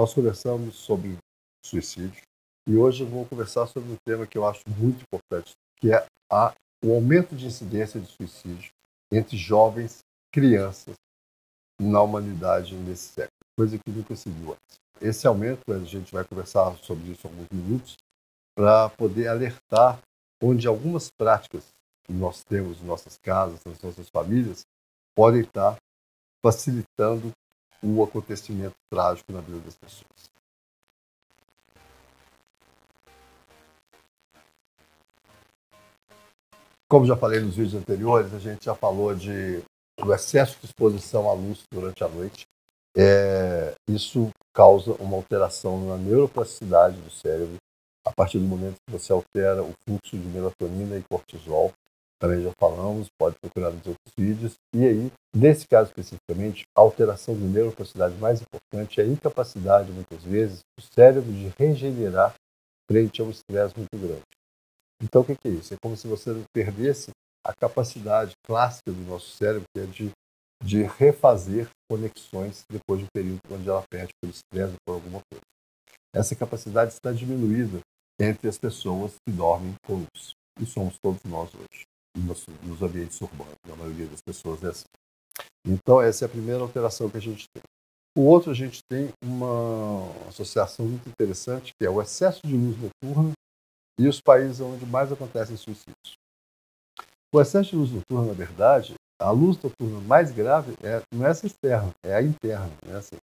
Nós conversamos sobre suicídio e hoje eu vou conversar sobre um tema que eu acho muito importante, que é a, o aumento de incidência de suicídio entre jovens, crianças na humanidade nesse século, coisa que nunca se viu antes. Esse aumento, a gente vai conversar sobre isso em alguns minutos, para poder alertar onde algumas práticas que nós temos em nossas casas, nas nossas famílias, podem estar facilitando o acontecimento trágico na vida das pessoas. Como já falei nos vídeos anteriores, a gente já falou de do excesso de exposição à luz durante a noite. É, isso causa uma alteração na neuroplasticidade do cérebro a partir do momento que você altera o fluxo de melatonina e cortisol. Também já falamos, pode procurar nos outros vídeos. E aí, nesse caso especificamente, a alteração de neuroplasticidade mais importante é a incapacidade, muitas vezes, do cérebro de regenerar frente a um estresse muito grande. Então, o que é isso? É como se você perdesse a capacidade clássica do nosso cérebro, que é de, de refazer conexões depois de um período onde ela perde por estresse ou por alguma coisa. Essa capacidade está diminuída entre as pessoas que dormem com luz. E somos todos nós hoje, nos, nos ambientes urbanos. A maioria das pessoas é assim. Então, essa é a primeira alteração que a gente tem. O outro, a gente tem uma associação muito interessante, que é o excesso de luz noturna e os países onde mais acontecem suicídios. O excesso de luz noturna, na verdade, a luz noturna mais grave é, não é essa externa, é a interna. Né? Assim,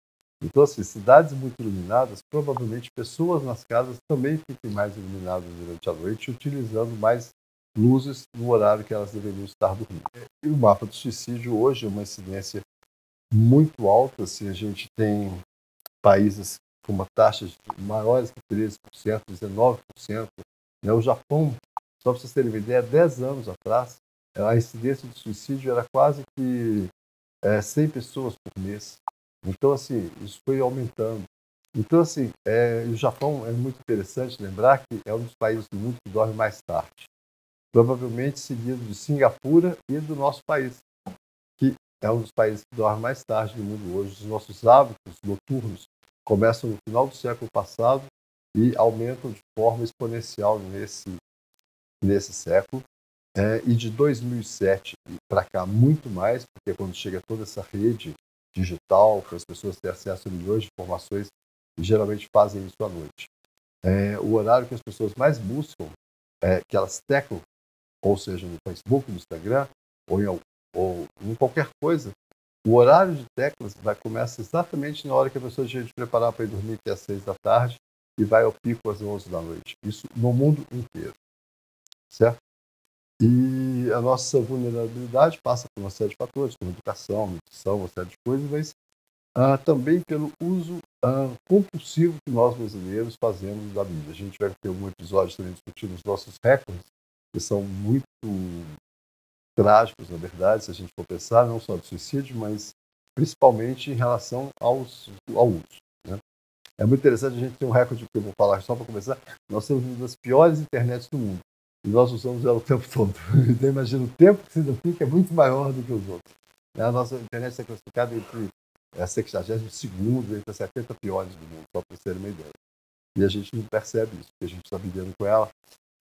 então, assim, cidades muito iluminadas, provavelmente pessoas nas casas também fiquem mais iluminadas durante a noite, utilizando mais luzes no horário que elas deveriam estar dormindo. E o mapa do suicídio hoje é uma incidência muito alta, se a gente tem países com uma taxa maiores que 13%, 19%. Né? O Japão, só para vocês terem uma ideia, 10 anos atrás, a incidência de suicídio era quase que é, 100 pessoas por mês. Então, assim, isso foi aumentando. Então, assim, é, o Japão é muito interessante lembrar que é um dos países do mundo que dorme mais tarde. Provavelmente seguido de Singapura e do nosso país, que é um dos países que dorme mais tarde do mundo hoje. Os nossos hábitos noturnos começam no final do século passado e aumentam de forma exponencial nesse, nesse século. É, e de 2007 para cá, muito mais, porque quando chega toda essa rede digital, para as pessoas terem acesso a milhões de informações, geralmente fazem isso à noite. É, o horário que as pessoas mais buscam, é, que elas teclam, ou seja, no Facebook, no Instagram, ou em, ou em qualquer coisa, o horário de teclas vai começar exatamente na hora que a pessoa deixa de preparar para ir dormir, é às seis da tarde, e vai ao pico às onze da noite. Isso no mundo inteiro. Certo? E a nossa vulnerabilidade passa por uma série de fatores, como educação, nutrição, uma série de coisas, mas ah, também pelo uso ah, compulsivo que nós brasileiros fazemos da mídia. A gente vai ter algum episódio também discutindo os nossos recordes, que são muito trágicos, na verdade, se a gente for pensar, não só do suicídio, mas principalmente em relação aos, ao uso. Né? É muito interessante a gente ter um recorde que eu vou falar só para começar. Nós temos uma das piores internets do mundo. E nós usamos ela o tempo todo. Então, imagina, o tempo que se fica é muito maior do que os outros. A nossa internet é classificada entre a 62 entre as 70 piores do mundo, só para vocês terem uma ideia. E a gente não percebe isso, porque a gente está vivendo com ela.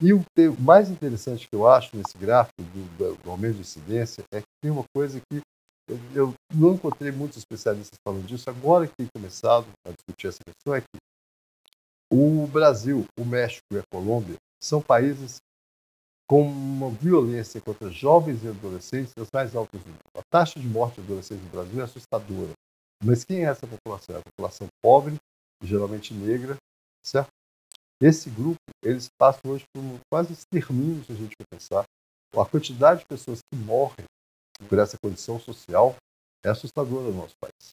E o mais interessante que eu acho nesse gráfico do, do aumento de incidência é que tem uma coisa que eu, não encontrei muitos especialistas falando disso. Agora que tem começado a discutir essa questão, é que o Brasil, o México e a Colômbia são países com uma violência contra jovens e adolescentes das mais altas do mundo. A taxa de morte de adolescentes no Brasil é assustadora. Mas quem é essa população? É a população pobre, geralmente negra, certo? Esse grupo, eles passam hoje por quase extermínio, se a gente for pensar. A quantidade de pessoas que morrem por essa condição social é assustadora no nosso país.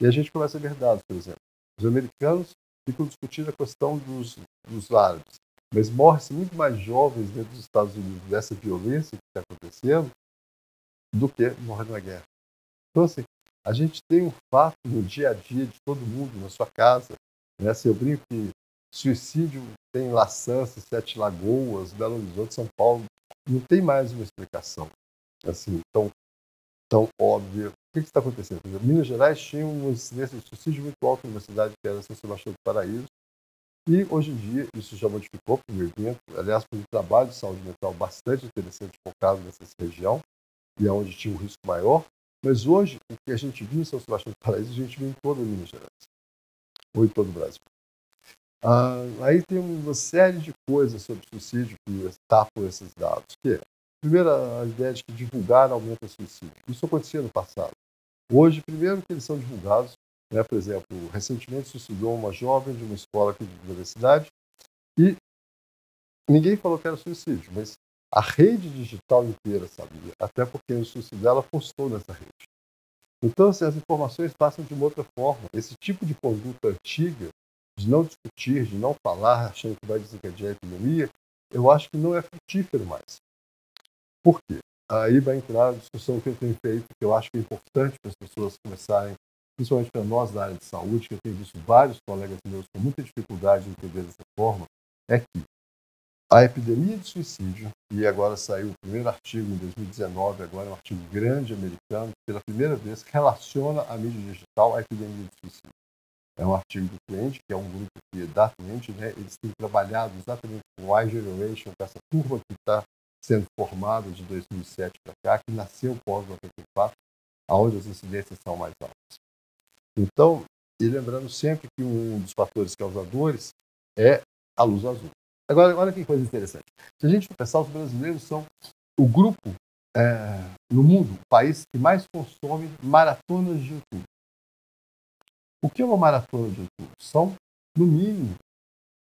E a gente começa a ver dados, por exemplo. Os americanos ficam discutindo a questão dos, dos árabes. Mas morre-se muito mais jovens dentro dos Estados Unidos dessa violência que está acontecendo do que morre na guerra. Então, assim, a gente tem um fato no dia a dia de todo mundo, na sua casa. Né? Se eu brinco que suicídio tem Laçança, Sete Lagoas, Belo Horizonte, São Paulo, não tem mais uma explicação assim tão, tão óbvia que está acontecendo? Exemplo, Minas Gerais tinha uma incidência de suicídio muito alta numa cidade que era São Sebastião do Paraíso, e hoje em dia isso já modificou para o evento, aliás, por um trabalho de saúde mental bastante interessante focado nessa região, e é onde tinha um risco maior, mas hoje o que a gente viu em São Sebastião do Paraíso, a gente viu em toda Minas Gerais, ou em todo o Brasil. Ah, aí tem uma série de coisas sobre suicídio que tapam esses dados, que primeiro, a ideia de que divulgar aumenta o suicídio. Isso acontecia no passado. Hoje, primeiro que eles são divulgados, né, por exemplo, recentemente suicidou uma jovem de uma escola aqui de universidade e ninguém falou que era suicídio, mas a rede digital inteira sabia, até porque o suicídio dela postou nessa rede. Então, assim, as informações passam de uma outra forma. Esse tipo de conduta antiga, de não discutir, de não falar, achando que vai desencadear a epidemia, eu acho que não é frutífero mais. Por quê? Aí vai entrar a discussão que eu tenho feito, que eu acho que é importante para as pessoas começarem, principalmente para nós da área de saúde, que eu tenho visto vários colegas meus com muita dificuldade em entender dessa forma, é que a epidemia de suicídio, e agora saiu o primeiro artigo em 2019, agora é um artigo grande americano, pela primeira vez relaciona a mídia digital à epidemia de suicídio. É um artigo do cliente, que é um grupo que da cliente, né, eles têm trabalhado exatamente com o iGeneration, com essa curva que está sendo formada de 2007 para cá, que nasceu pós-94, aonde as incidências são mais altas. Então, e lembrando sempre que um dos fatores causadores é a luz azul. Agora, olha que coisa interessante. Se a gente pensar, os brasileiros são o grupo é, no mundo, o país que mais consome maratonas de YouTube. O que é de YouTube? São, no mínimo,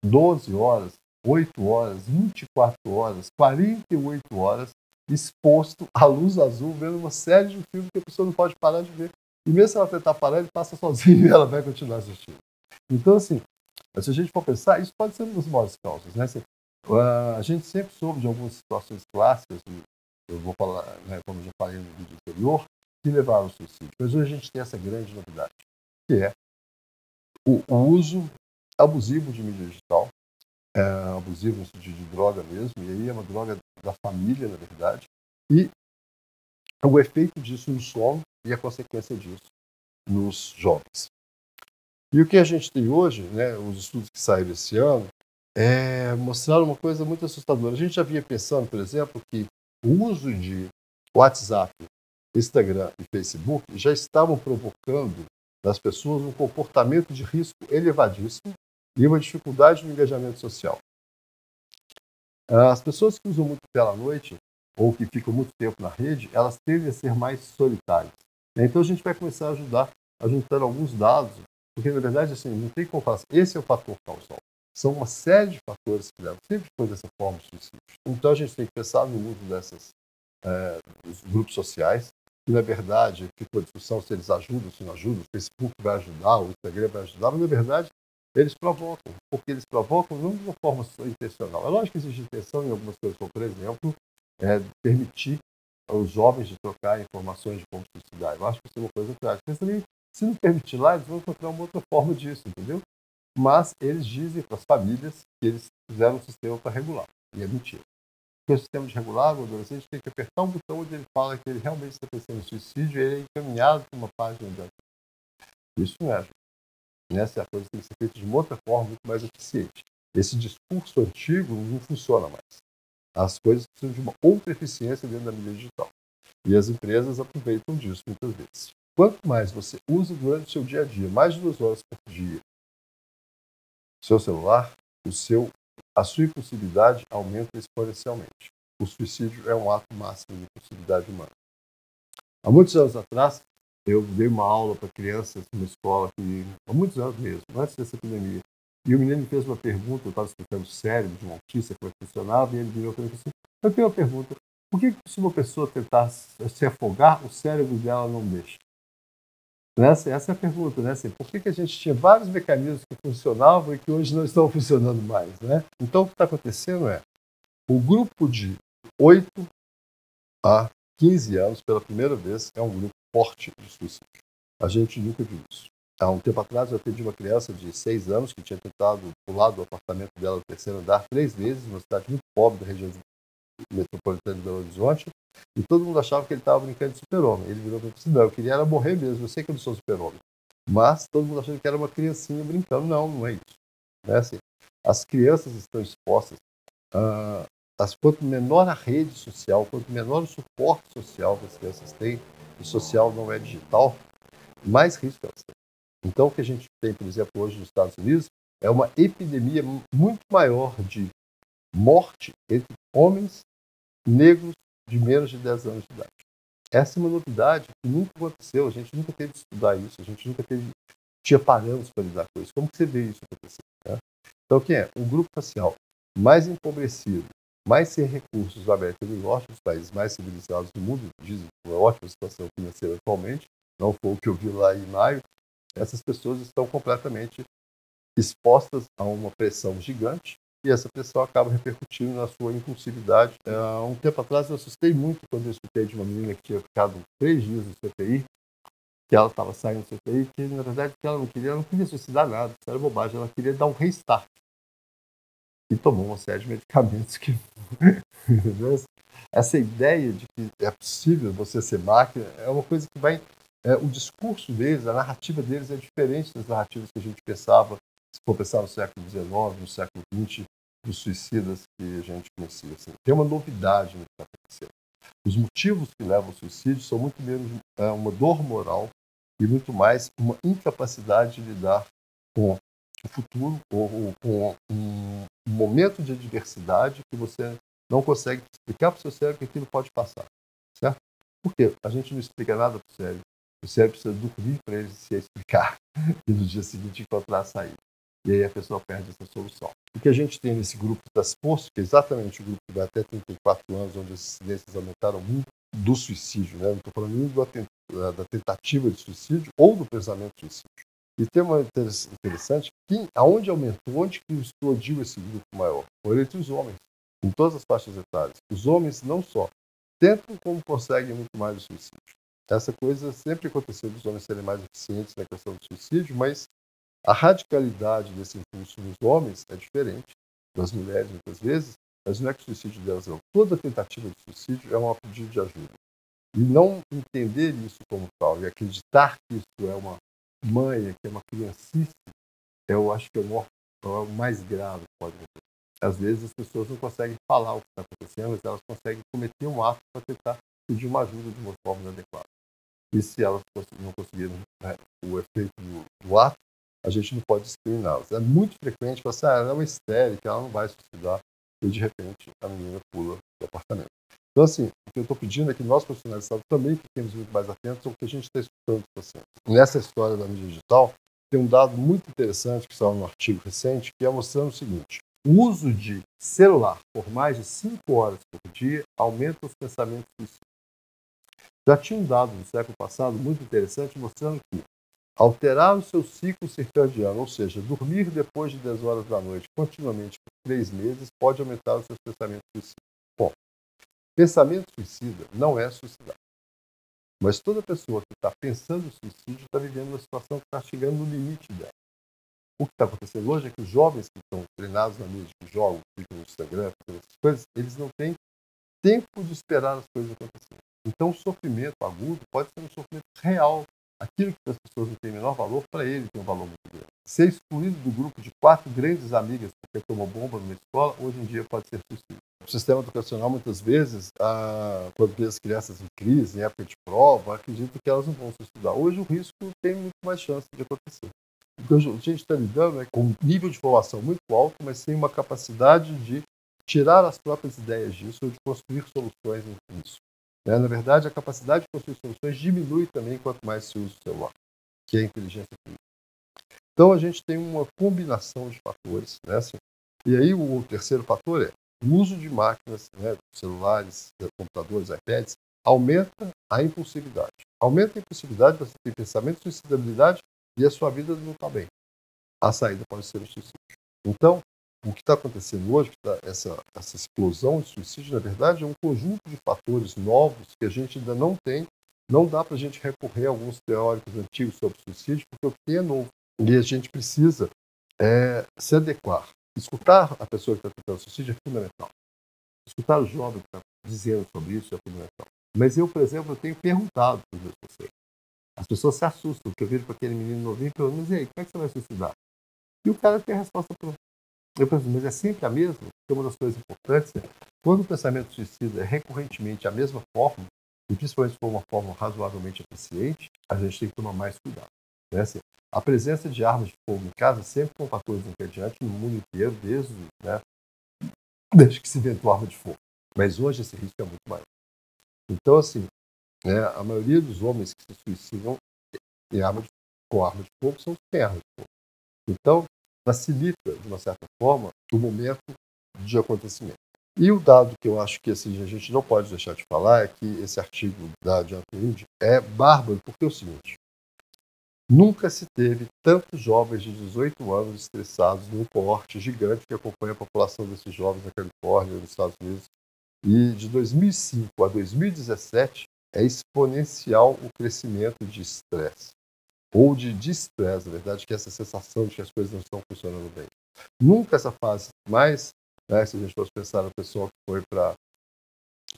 12 horas, 8 horas, 24 horas, 48 horas exposto à luz azul, vendo uma série de filmes que a pessoa não pode parar de ver. E mesmo se ela tentar parar, ele passa sozinho e ela vai continuar assistindo. Então, assim, se a gente for pensar, isso pode ser uma das maiores causas. Né? a gente sempre soube de algumas situações clássicas, eu vou falar, né, como eu já falei no vídeo anterior, que levaram ao suicídio. Mas hoje a gente tem essa grande novidade, que é o, o uso abusivo de mídia digital, é, abusivo no sentido de droga mesmo, e aí é uma droga da família, na verdade, e o efeito disso no sono e a consequência disso nos jovens. E o que a gente tem hoje, né, os estudos que saíram esse ano, é, mostraram uma coisa muito assustadora. A gente já vinha pensando, por exemplo, que o uso de WhatsApp, Instagram e Facebook já estavam provocando nas pessoas um comportamento de risco elevadíssimo e uma dificuldade no engajamento social. As pessoas que usam muito tela à noite ou que ficam muito tempo na rede, elas tendem a ser mais solitárias. Então a gente vai começar a ajudar a juntar alguns dados, porque na verdade assim, não tem como falar assim, esse é o fator causal. São uma série de fatores que levam sempre foi dessa forma suicídio. Então a gente tem que pensar no uso desses é, grupos sociais, que na verdade ficou a discussão se eles ajudam, se não ajudam, o Facebook vai ajudar, o Instagram vai ajudar, mas na verdade eles provocam, porque eles provocam não de uma forma intencional. É lógico que existe intenção em algumas coisas, como, por exemplo, é, permitir aos jovens de trocar informações de como suicidar. Eu acho que isso é uma coisa prática. Mas também, se não permitir lá, eles vão encontrar uma outra forma disso, entendeu? Mas eles dizem para as famílias que eles fizeram um sistema para regular. E é mentira. Porque o sistema de regular, o adolescente tem que apertar um botão onde ele fala que ele realmente está pensando em suicídio e ele é encaminhado para uma página de Isso não é ajuda. Essa é a coisa que tem que ser feita de uma outra forma, muito mais eficiente. Esse discurso antigo não funciona mais. As coisas precisam de uma outra eficiência dentro da mídia digital. E as empresas aproveitam disso muitas vezes. Quanto mais você usa durante o seu dia a dia, mais de duas horas por dia, seu celular, o seu, a sua impulsividade aumenta exponencialmente. O suicídio é um ato máximo de impulsividade humana. Há muitos anos atrás, eu dei uma aula para crianças numa escola que, há muitos anos mesmo, antes dessa epidemia. E o menino me fez uma pergunta, eu estava explicando o cérebro de um autista, é funcionava, e ele virou para mim assim, eu tenho uma pergunta, por que se uma pessoa tentar se afogar, o cérebro dela não deixa? Essa, é a pergunta, né? Assim, por que, que a gente tinha vários mecanismos que funcionavam e que hoje não estão funcionando mais, né? Então, o que está acontecendo é, o grupo de 8 a 15 anos, pela primeira vez, é um grupo forte de suicídio. A gente nunca viu isso. Há um tempo atrás eu atendi uma criança de 6 anos que tinha tentado pular do apartamento dela no terceiro andar três vezes, numa cidade muito pobre da região metropolitano de Belo Horizonte, e todo mundo achava que ele estava brincando de super-homem. Ele virou para mim não, eu queria era morrer mesmo, eu sei que eu não sou super-homem. Mas todo mundo achando que era uma criancinha brincando. Não, não é isso. Né? Assim, as crianças estão expostas, uh, as, quanto menor a rede social, quanto menor o suporte social que as crianças têm, o social não é digital, mais risco elas têm. Então, o que a gente tem, por exemplo, hoje nos Estados Unidos, é uma epidemia muito maior de morte entre homens negros de menos de 10 anos de idade. Essa é uma novidade que nunca aconteceu, a gente nunca teve que estudar isso, a gente nunca teve, tinha parâmetros para lidar com isso. Como que você vê isso acontecer? Né? Então, quem é? Um grupo racial mais empobrecido, mais sem recursos da América do Norte, dos países mais civilizados do mundo, dizem que uma ótima situação financeira atualmente, não foi o que eu vi lá em maio, essas pessoas estão completamente expostas a uma pressão gigante e essa pressão acaba repercutindo na sua impulsividade. Há um tempo atrás eu assustei muito quando eu escutei de uma menina que tinha ficado três dias no CPI, que ela estava saindo do CPI, que na verdade que ela não queria, não queria suicidar nada, isso era bobagem, ela queria dar um restart. E tomou uma série de medicamentos que. Essa ideia de que é possível você ser máquina é uma coisa que vai. É, o discurso deles, a narrativa deles é diferente das narrativas que a gente pensava pensar no século XIX, no século XX, dos suicidas que a gente conhecia. Assim. Tem uma novidade no que está acontecendo. Os motivos que levam ao suicídio são muito menos é, uma dor moral e muito mais uma incapacidade de lidar com o futuro ou, ou com um momento de adversidade que você não consegue explicar para o seu cérebro que aquilo pode passar. Certo? Por quê? A gente não explica nada para o cérebro. O cérebro precisa dormir para ele se explicar e no dia seguinte encontrar a saída e aí a pessoa perde essa solução. O que a gente tem nesse grupo das postos, que é exatamente o grupo que vai até 34 anos, onde as incidências aumentaram muito, do suicídio, né? não estou falando nem da tentativa de suicídio ou do pensamento de suicídio. E tem uma interessante, que aonde aumentou, onde que explodiu esse grupo maior? Foi entre os homens, em todas as faixas etárias. Os homens não só tentam como conseguem muito mais o suicídio. Essa coisa sempre aconteceu dos homens serem mais eficientes na questão do suicídio, mas a radicalidade desse impulso nos homens é diferente das mulheres, muitas vezes, mas não é que o suicídio delas não. Toda tentativa de suicídio é um pedido de ajuda. E não entender isso como tal e acreditar que isso é uma mãe, que é uma criancice, eu acho que é o, é o mais grave que pode acontecer. Às vezes as pessoas não conseguem falar o que está acontecendo, mas elas conseguem cometer um ato para tentar pedir uma ajuda de uma forma inadequada. E se elas não conseguirem né, o efeito do, do ato, a gente não pode discriminá-las. É muito frequente falar assim, ah, ela é uma histérica, ela não vai suicidar, e de repente a menina pula do apartamento. Então, assim, o que eu estou pedindo é que nós, profissionais de saúde, também fiquemos muito mais atentos ao que a gente está escutando dos pacientes. Nessa história da mídia digital, tem um dado muito interessante que saiu no artigo recente, que é mostrando o seguinte: o uso de celular por mais de 5 horas por dia aumenta os pensamentos suicidas. Já tinha um dado no século passado muito interessante mostrando que Alterar o seu ciclo circadiano, ou seja, dormir depois de 10 horas da noite continuamente por três meses, pode aumentar os seus pensamentos suicidas. Bom, pensamento suicida não é suicidar. Mas toda pessoa que está pensando em suicídio está vivendo uma situação que está chegando no limite dela. O que está acontecendo hoje é que os jovens que estão treinados na mídia, que jogam, ficam no Instagram, essas coisas, eles não têm tempo de esperar as coisas acontecerem. Então, o sofrimento agudo pode ser um sofrimento real aquilo que as pessoas não têm menor valor, para ele tem um valor muito grande. Ser excluído do grupo de quatro grandes amigas porque tomou bomba numa escola, hoje em dia pode ser suicídio. O sistema educacional, muitas vezes, a, quando vê as crianças em crise, em época de prova, acredita que elas não vão se estudar. Hoje o risco tem muito mais chance de acontecer. O que a gente está lidando é com um nível de formação muito alto, mas sem uma capacidade de tirar as próprias ideias disso ou de construir soluções nisso. Né? Na verdade, a capacidade de construir soluções diminui também quanto mais se usa o celular, que é a inteligência artificial. Então, a gente tem uma combinação de fatores. Né? Assim, e aí, o terceiro fator é o uso de máquinas, né, celulares, computadores, iPads, aumenta a impulsividade. Aumenta a impulsividade, você tem pensamento de suicidabilidade e a sua vida não está bem. A saída pode ser o suicídio. Então, o que está acontecendo hoje, tá, essa, essa explosão de suicídio, na verdade, é um conjunto de fatores novos que a gente ainda não tem. Não dá para a gente recorrer a alguns teóricos antigos sobre suicídio, porque o que é novo. E a gente precisa é, se adequar. Escutar a pessoa que está tentando suicídio é fundamental. escutar o jovem que está dizendo sobre isso é fundamental. Mas eu, por exemplo, eu tenho perguntado para os meus. As pessoas se assustam, porque eu viro para aquele menino novinho e pergunto, mas e aí, como é que você vai suicidar? E o cara tem a resposta pronta. Eu penso, mas é sempre a mesma? Porque uma das coisas importantes é, quando o pensamento suicida é recorrentemente a mesma forma, e principalmente se for uma forma razoavelmente eficiente, a gente tem que tomar mais cuidado. Né? Assim, a presença de armas de fogo em casa sempre foi um fator desencadeante no mundo inteiro, desde, né, desde que se inventou arma de fogo. Mas hoje esse risco é muito maior. Então, assim, né, a maioria dos homens que se suicidam em arma de, com arma de fogo são arma de fogo. Então, facilita, de uma certa forma, o momento de acontecimento. E o dado que eu acho que assim, a gente não pode deixar de falar é que esse artigo da Reed é bárbaro, porque é o seguinte: nunca se teve tantos jovens de 18 anos estressados num coorte gigante que acompanha a população desses jovens na Califórnia, nos Estados Unidos. E de 2005 a 2017 é exponencial o crescimento de estresse ou de distress, na verdade, que é essa sensação de que as coisas não estão funcionando bem. Nunca essa fase mais né? Se a gente fosse pensar no pessoal que foi para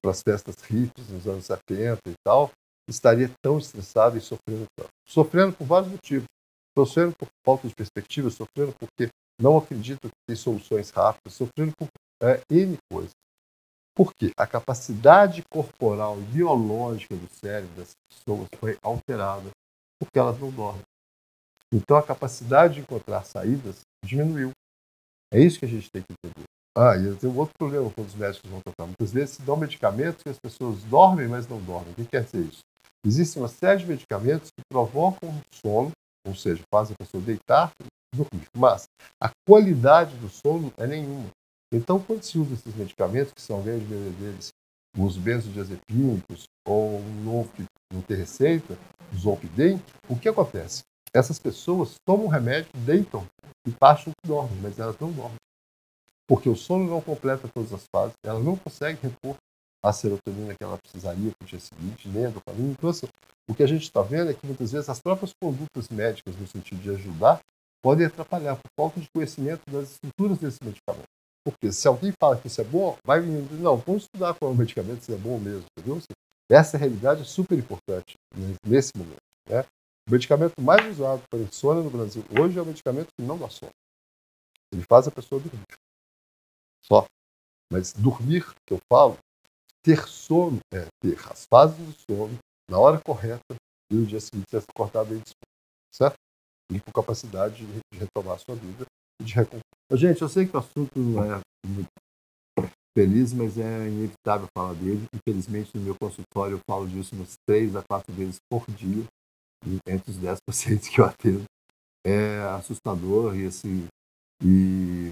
as festas hippies nos anos 70 e tal, estaria tão estressado e sofrendo tanto. Sofrendo por vários motivos. Sofrendo por falta de perspectiva, sofrendo porque não acredito que tem soluções rápidas, sofrendo por é, N coisas. Por quê? A capacidade corporal biológica do cérebro das pessoas foi alterada porque elas não dormem. Então a capacidade de encontrar saídas diminuiu. É isso que a gente tem que entender. Ah, e tem um outro problema quando os médicos vão tratar. Muitas vezes se dão medicamentos que as pessoas dormem, mas não dormem. O que quer dizer isso? Existe uma série de medicamentos que provocam sono, ou seja, fazem a pessoa deitar e dormir. Mas a qualidade do sono é nenhuma. Então, quando se usa esses medicamentos, que são, a deles, os benzodiazepínicos ou um novo que não tem receita, o Zolpidem, o que acontece? Essas pessoas tomam remédio, deitam e acham que dormem, mas elas não dormem porque o sono não completa todas as fases, ela não consegue repor a serotonina que ela precisaria para o dia seguinte, nem a dopamina. Então, assim, o que a gente está vendo é que muitas vezes as próprias condutas médicas, no sentido de ajudar, podem atrapalhar por falta de conhecimento das estruturas desse medicamento. Porque se alguém fala que isso é bom, vai vir, não, vamos estudar qual é o medicamento, se é bom mesmo, entendeu? Assim, essa realidade é super importante nesse momento. Né? O medicamento mais usado para insônia no Brasil hoje é o medicamento que não dá sono. Ele faz a pessoa dormir só. Mas dormir, que eu falo, ter sono é ter as fases do sono na hora correta e no dia seguinte ser acordado bem disposto, certo? E com capacidade de retomar a sua vida e de recompor. Gente, eu sei que o assunto não é muito feliz, mas é inevitável falar dele. Infelizmente, no meu consultório eu falo disso umas três a quatro vezes por dia, entre os dez pacientes que eu atendo. É assustador e assim, e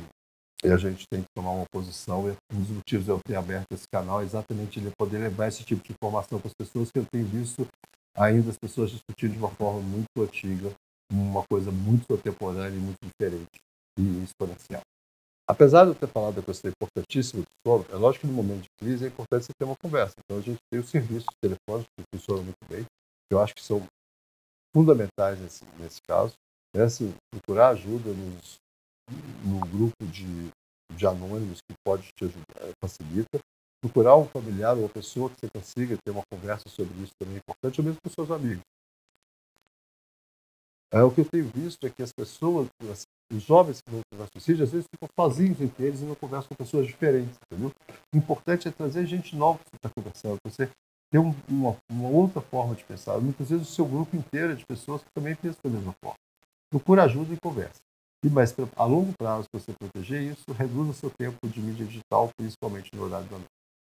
e a gente tem que tomar uma posição. E um dos motivos de eu ter aberto esse canal é exatamente ele poder levar esse tipo de informação para as pessoas, que eu tenho visto ainda as pessoas discutindo de uma forma muito antiga, uma coisa muito contemporânea e muito diferente e exponencial. Apesar de eu ter falado da questão importantíssima do sono, é lógico que no momento de crise é importante você ter uma conversa. Então a gente tem os serviços telefônicos que funcionam muito bem, que eu acho que são fundamentais nesse, nesse caso. É assim, procurar ajuda nos no grupo de, de anônimos que pode te ajudar, facilita. Procurar um familiar ou uma pessoa que você consiga ter uma conversa sobre isso também é importante, ou mesmo com seus amigos. É, o que eu tenho visto é que as pessoas, os jovens que vão para suicídio, às vezes ficam sozinhos entre eles e não conversam com pessoas diferentes, entendeu? O importante é trazer gente nova que você está conversando, você ter um, uma, uma, outra forma de pensar. Muitas vezes o seu grupo inteiro é de pessoas que também pensam da mesma forma. Procura ajuda e conversa. E mais a longo prazo, para você proteger isso, reduz o seu tempo de mídia digital, principalmente no horário da noite.